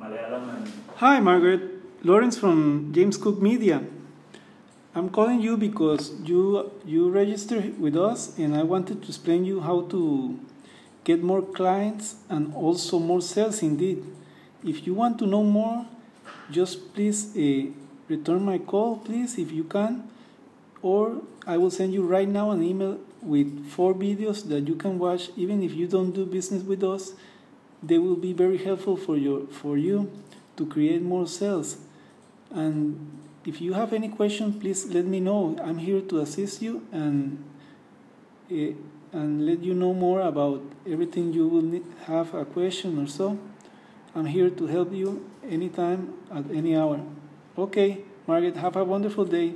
Malayalam and Hi, Margaret. Lawrence from James Cook Media. I'm calling you because you you registered with us, and I wanted to explain you how to get more clients and also more sales. Indeed, if you want to know more, just please uh, return my call, please, if you can, or I will send you right now an email with four videos that you can watch. Even if you don't do business with us, they will be very helpful for your for you to create more sales. And if you have any question, please let me know. I'm here to assist you and uh, and let you know more about everything you will need, have a question or so. I'm here to help you anytime at any hour. Okay, Margaret, have a wonderful day.